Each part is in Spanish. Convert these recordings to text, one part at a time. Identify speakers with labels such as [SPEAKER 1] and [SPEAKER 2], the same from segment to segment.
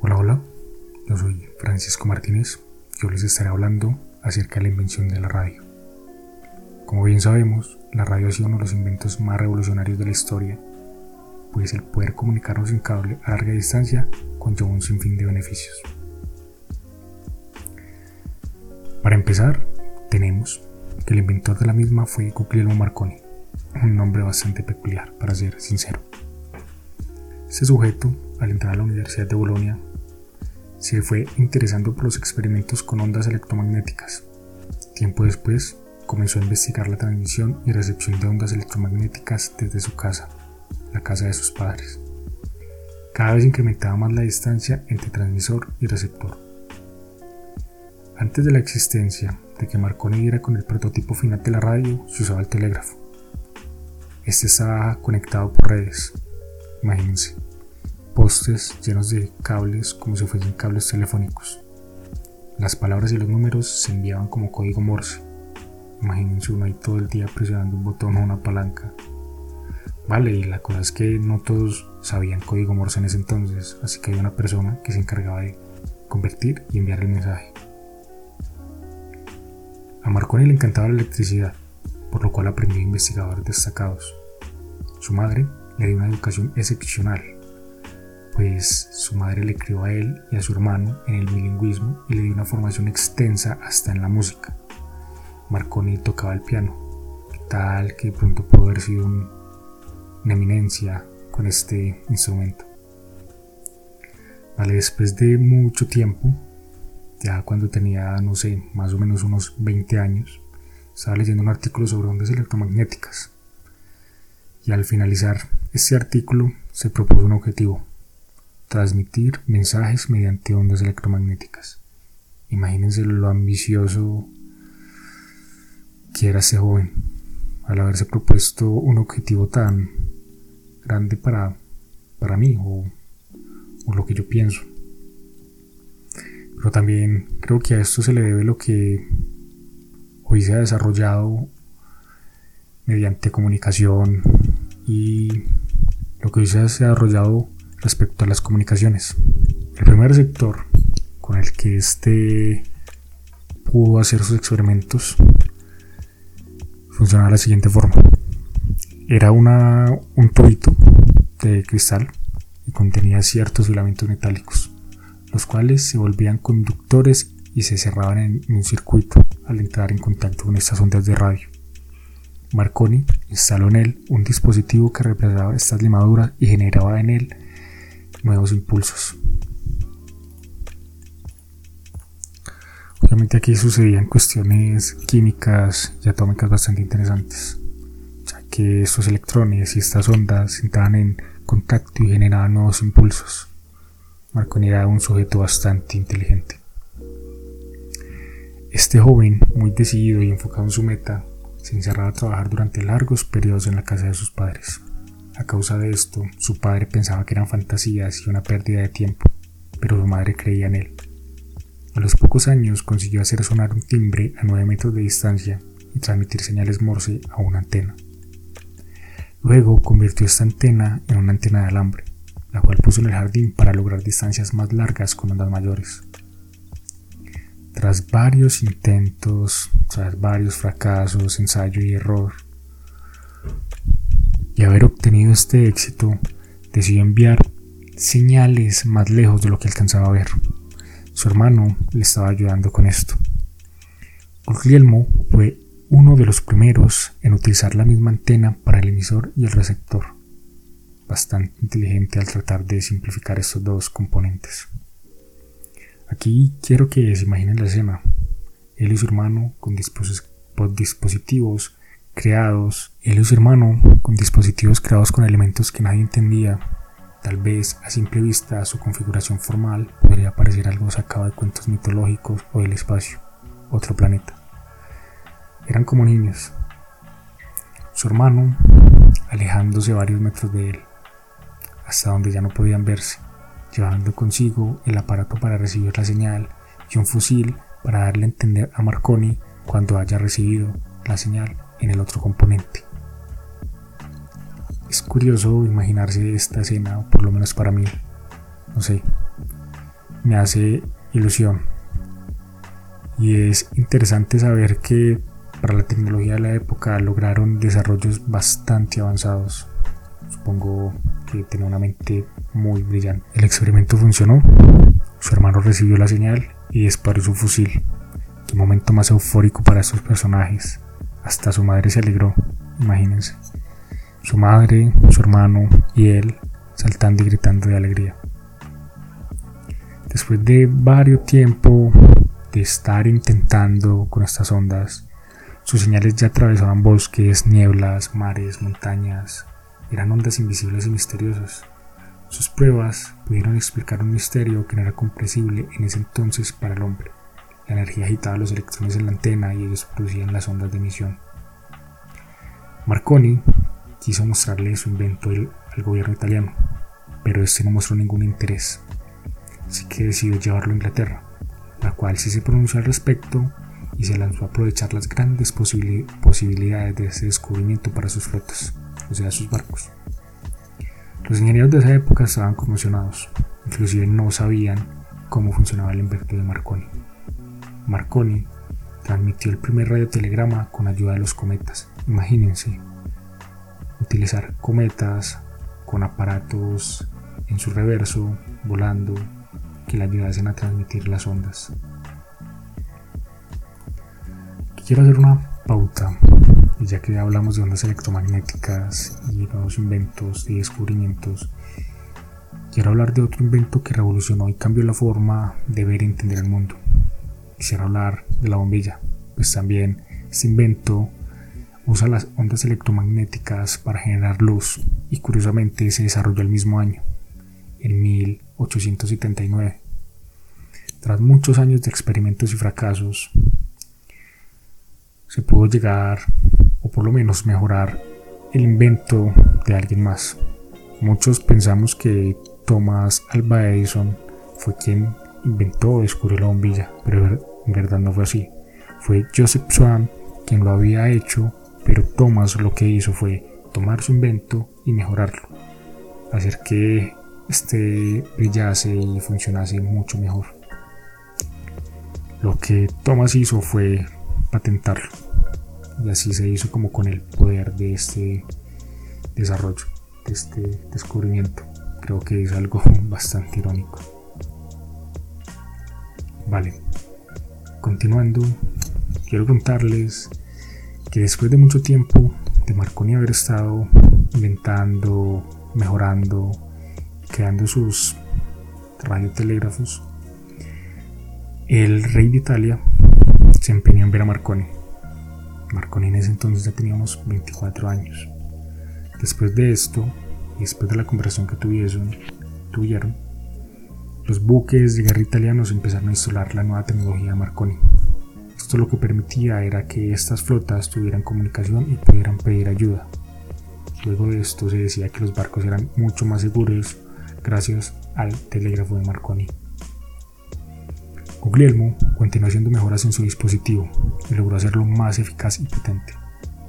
[SPEAKER 1] Hola, hola, yo soy Francisco Martínez y hoy les estaré hablando acerca de la invención de la radio. Como bien sabemos, la radio ha sido uno de los inventos más revolucionarios de la historia, pues el poder comunicarnos sin cable a larga distancia conlleva un sinfín de beneficios. Para empezar, tenemos que el inventor de la misma fue Guglielmo Marconi, un nombre bastante peculiar, para ser sincero. Este sujeto, al entrar a la Universidad de Bolonia, se fue interesando por los experimentos con ondas electromagnéticas. Tiempo después, comenzó a investigar la transmisión y recepción de ondas electromagnéticas desde su casa, la casa de sus padres. Cada vez incrementaba más la distancia entre transmisor y receptor. Antes de la existencia de que Marconi diera con el prototipo final de la radio, se usaba el telégrafo. Este estaba conectado por redes. Imagínense postes llenos de cables como si fuesen cables telefónicos. Las palabras y los números se enviaban como código Morse. Imagínense uno ahí todo el día presionando un botón o una palanca. Vale, y la cosa es que no todos sabían código Morse en ese entonces, así que había una persona que se encargaba de convertir y enviar el mensaje. A Marconi le encantaba la electricidad, por lo cual aprendió a investigadores destacados. Su madre le dio una educación excepcional pues su madre le crió a él y a su hermano en el bilingüismo y le dio una formación extensa hasta en la música. Marconi tocaba el piano, tal que pronto pudo haber sido una eminencia con este instrumento. Vale, después de mucho tiempo, ya cuando tenía, no sé, más o menos unos 20 años, estaba leyendo un artículo sobre ondas electromagnéticas. Y al finalizar este artículo se propuso un objetivo, transmitir mensajes mediante ondas electromagnéticas. Imagínense lo ambicioso que era ese joven al haberse propuesto un objetivo tan grande para, para mí o, o lo que yo pienso. Pero también creo que a esto se le debe lo que hoy se ha desarrollado mediante comunicación y lo que hoy se ha desarrollado respecto a las comunicaciones. El primer sector con el que este pudo hacer sus experimentos funcionaba de la siguiente forma. Era una, un tubito de cristal y contenía ciertos filamentos metálicos, los cuales se volvían conductores y se cerraban en un circuito al entrar en contacto con estas ondas de radio. Marconi instaló en él un dispositivo que reemplazaba estas limaduras y generaba en él nuevos impulsos. Obviamente aquí sucedían cuestiones químicas y atómicas bastante interesantes, ya que estos electrones y estas ondas entraban en contacto y generaban nuevos impulsos. Marconi era un sujeto bastante inteligente. Este joven, muy decidido y enfocado en su meta, se encerraba a trabajar durante largos periodos en la casa de sus padres. A causa de esto, su padre pensaba que eran fantasías y una pérdida de tiempo, pero su madre creía en él. A los pocos años consiguió hacer sonar un timbre a 9 metros de distancia y transmitir señales Morse a una antena. Luego convirtió esta antena en una antena de alambre, la cual puso en el jardín para lograr distancias más largas con ondas mayores. Tras varios intentos, tras varios fracasos, ensayo y error, y haber obtenido este éxito, decidió enviar señales más lejos de lo que alcanzaba a ver. Su hermano le estaba ayudando con esto. Guglielmo fue uno de los primeros en utilizar la misma antena para el emisor y el receptor. Bastante inteligente al tratar de simplificar estos dos componentes. Aquí quiero que se imaginen la escena. Él y su hermano con dispositivos creados, él y su hermano, con dispositivos creados con elementos que nadie entendía. Tal vez a simple vista su configuración formal podría parecer algo sacado de cuentos mitológicos o del espacio, otro planeta. Eran como niños. Su hermano alejándose varios metros de él, hasta donde ya no podían verse, llevando consigo el aparato para recibir la señal y un fusil para darle a entender a Marconi cuando haya recibido la señal en el otro componente. Es curioso imaginarse esta escena, por lo menos para mí. No sé. me hace ilusión. Y es interesante saber que para la tecnología de la época lograron desarrollos bastante avanzados. Supongo que tenía una mente muy brillante. El experimento funcionó, su hermano recibió la señal y disparó su fusil. Qué momento más eufórico para estos personajes. Hasta su madre se alegró, imagínense. Su madre, su hermano y él saltando y gritando de alegría. Después de varios tiempo de estar intentando con estas ondas, sus señales ya atravesaban bosques, nieblas, mares, montañas. Eran ondas invisibles y misteriosas. Sus pruebas pudieron explicar un misterio que no era comprensible en ese entonces para el hombre. La energía agitaba los electrones en la antena y ellos producían las ondas de emisión. Marconi quiso mostrarle su invento al gobierno italiano, pero este no mostró ningún interés, así que decidió llevarlo a Inglaterra, la cual sí se pronunció al respecto y se lanzó a aprovechar las grandes posibilidades de ese descubrimiento para sus flotas, o sea, sus barcos. Los ingenieros de esa época estaban conmocionados, inclusive no sabían cómo funcionaba el invento de Marconi. Marconi transmitió el primer radiotelegrama con ayuda de los cometas. Imagínense, utilizar cometas con aparatos en su reverso, volando, que le ayudasen a transmitir las ondas. Quiero hacer una pauta, y ya que hablamos de ondas electromagnéticas y nuevos inventos y descubrimientos, quiero hablar de otro invento que revolucionó y cambió la forma de ver y entender el mundo. Quisiera hablar de la bombilla, pues también este invento usa las ondas electromagnéticas para generar luz y curiosamente se desarrolló el mismo año, en 1879. Tras muchos años de experimentos y fracasos, se pudo llegar, o por lo menos mejorar, el invento de alguien más. Muchos pensamos que Thomas Alva Edison fue quien inventó o descubrió la bombilla, pero en verdad no fue así. Fue Joseph Swan quien lo había hecho, pero Thomas lo que hizo fue tomar su invento y mejorarlo, hacer que este brillase y funcionase mucho mejor. Lo que Thomas hizo fue patentarlo. Y así se hizo como con el poder de este desarrollo, de este descubrimiento. Creo que es algo bastante irónico. Vale, continuando, quiero contarles que después de mucho tiempo de Marconi haber estado inventando, mejorando, creando sus radiotelégrafos, el rey de Italia se empeñó en ver a Marconi. Marconi en ese entonces ya teníamos 24 años. Después de esto, y después de la conversación que tuvieron, tuvieron, los buques de guerra italianos empezaron a instalar la nueva tecnología Marconi. Esto lo que permitía era que estas flotas tuvieran comunicación y pudieran pedir ayuda. Luego de esto se decía que los barcos eran mucho más seguros gracias al telégrafo de Marconi. Guglielmo continuó haciendo mejoras en su dispositivo y logró hacerlo más eficaz y potente.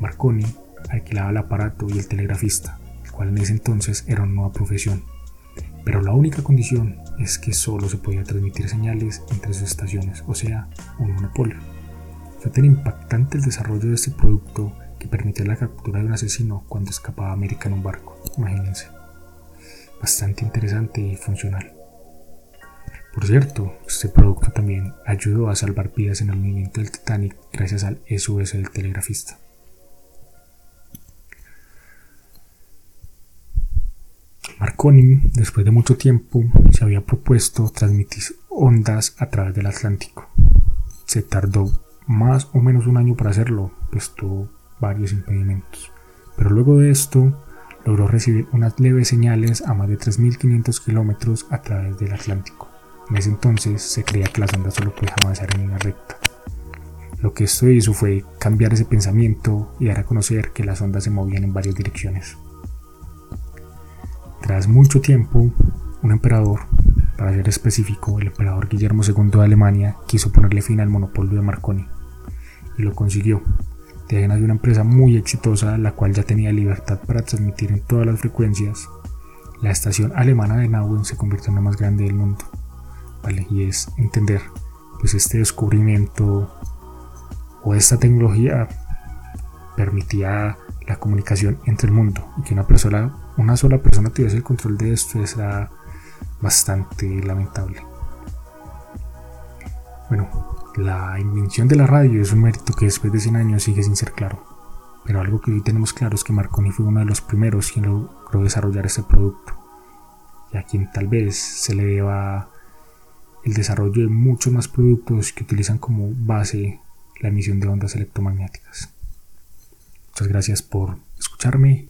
[SPEAKER 1] Marconi alquilaba el aparato y el telegrafista, el cual en ese entonces era una nueva profesión. Pero la única condición es que solo se podía transmitir señales entre sus estaciones, o sea, un monopolio. Fue tan impactante el desarrollo de este producto que permitió la captura de un asesino cuando escapaba a América en un barco. Imagínense. Bastante interesante y funcional. Por cierto, este producto también ayudó a salvar vidas en el movimiento del Titanic gracias al SOS del telegrafista. Marconi, después de mucho tiempo, se había propuesto transmitir ondas a través del Atlántico. Se tardó más o menos un año para hacerlo, pues tuvo varios impedimentos. Pero luego de esto, logró recibir unas leves señales a más de 3.500 kilómetros a través del Atlántico. En ese entonces se creía que las ondas solo podían avanzar en línea recta. Lo que esto hizo fue cambiar ese pensamiento y dar a conocer que las ondas se movían en varias direcciones. Tras mucho tiempo, un emperador, para ser específico, el emperador Guillermo II de Alemania, quiso ponerle fin al monopolio de Marconi y lo consiguió. De ahí nació una empresa muy exitosa, la cual ya tenía libertad para transmitir en todas las frecuencias. La estación alemana de Nauen se convirtió en la más grande del mundo ¿vale? Y es entender, pues este descubrimiento o esta tecnología permitía la comunicación entre el mundo y que una persona, una sola persona tuviese el control de esto era bastante lamentable. Bueno, la invención de la radio es un mérito que después de 100 años sigue sin ser claro. Pero algo que hoy tenemos claro es que Marconi fue uno de los primeros quien logró desarrollar este producto y a quien tal vez se le deba el desarrollo de muchos más productos que utilizan como base la emisión de ondas electromagnéticas. Muchas gracias por escucharme